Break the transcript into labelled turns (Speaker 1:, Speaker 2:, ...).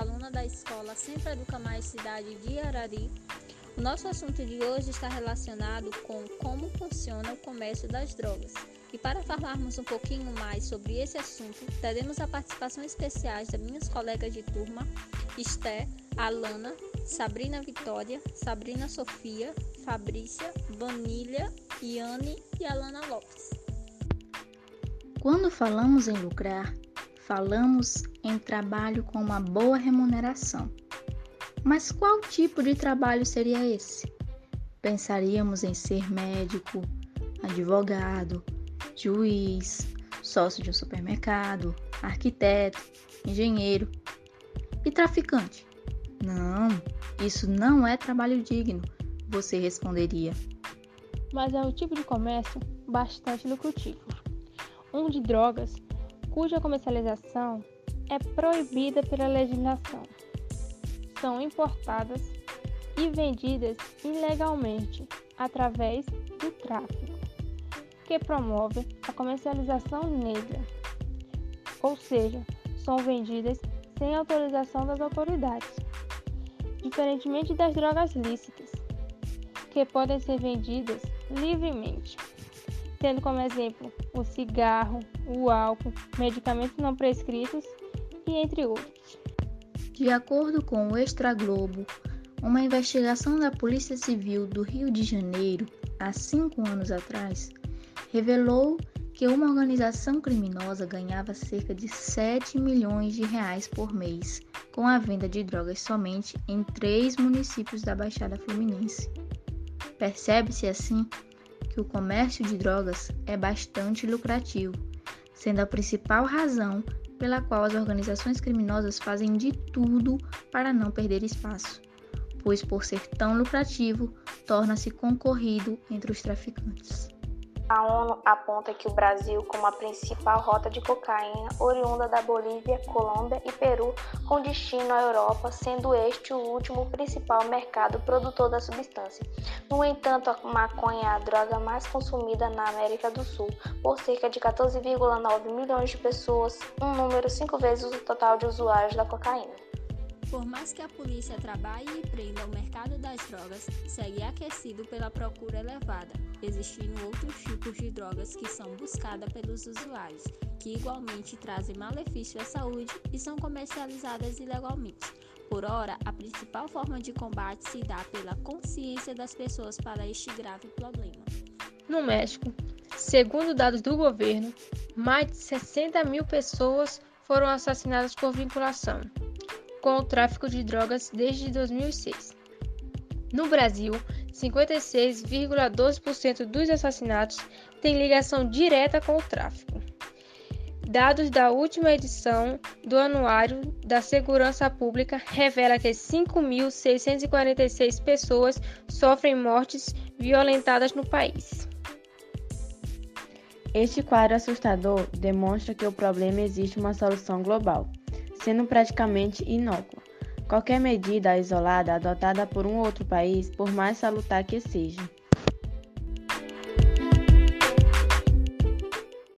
Speaker 1: aluna da escola Sempre Educa Mais Cidade de Arari. O nosso assunto de hoje está relacionado com como funciona o comércio das drogas. E para falarmos um pouquinho mais sobre esse assunto, teremos a participação especiais das minhas colegas de turma, Esté, Alana, Sabrina Vitória, Sabrina Sofia, Fabrícia, Vanilha, Iane e Alana Lopes.
Speaker 2: Quando falamos em lucrar, falamos em trabalho com uma boa remuneração. Mas qual tipo de trabalho seria esse? Pensaríamos em ser médico, advogado, juiz, sócio de um supermercado, arquiteto, engenheiro e traficante. Não, isso não é trabalho digno, você responderia.
Speaker 3: Mas é um tipo de comércio bastante lucrativo. Um de drogas, cuja comercialização é proibida pela legislação. São importadas e vendidas ilegalmente através do tráfico, que promove a comercialização negra, ou seja, são vendidas sem autorização das autoridades, diferentemente das drogas lícitas, que podem ser vendidas livremente, tendo como exemplo o cigarro, o álcool, medicamentos não prescritos e entre outros.
Speaker 2: De acordo com o Extra Globo, uma investigação da Polícia Civil do Rio de Janeiro, há cinco anos atrás, revelou que uma organização criminosa ganhava cerca de 7 milhões de reais por mês com a venda de drogas somente em três municípios da Baixada Fluminense. Percebe-se assim que o comércio de drogas é bastante lucrativo, sendo a principal razão pela qual as organizações criminosas fazem de tudo para não perder espaço, pois por ser tão lucrativo, torna-se concorrido entre os traficantes.
Speaker 4: A ONU aponta que o Brasil, como a principal rota de cocaína oriunda da Bolívia, Colômbia e Peru, com destino à Europa, sendo este o último principal mercado produtor da substância. No entanto, a maconha é a droga mais consumida na América do Sul, por cerca de 14,9 milhões de pessoas, um número cinco vezes o total de usuários da cocaína.
Speaker 1: Por mais que a polícia trabalhe e prenda o mercado das drogas, segue aquecido pela procura elevada, existindo outros tipos de drogas que são buscadas pelos usuários, que igualmente trazem malefício à saúde e são comercializadas ilegalmente. Por ora, a principal forma de combate se dá pela consciência das pessoas para este grave problema.
Speaker 3: No México, segundo dados do governo, mais de 60 mil pessoas foram assassinadas por vinculação com o tráfico de drogas desde 2006. No Brasil, 56,12% dos assassinatos têm ligação direta com o tráfico. Dados da última edição do Anuário da Segurança Pública revela que 5.646 pessoas sofrem mortes violentadas no país.
Speaker 5: Este quadro assustador demonstra que o problema existe uma solução global sendo praticamente inócua. Qualquer medida isolada adotada por um outro país, por mais salutar que seja,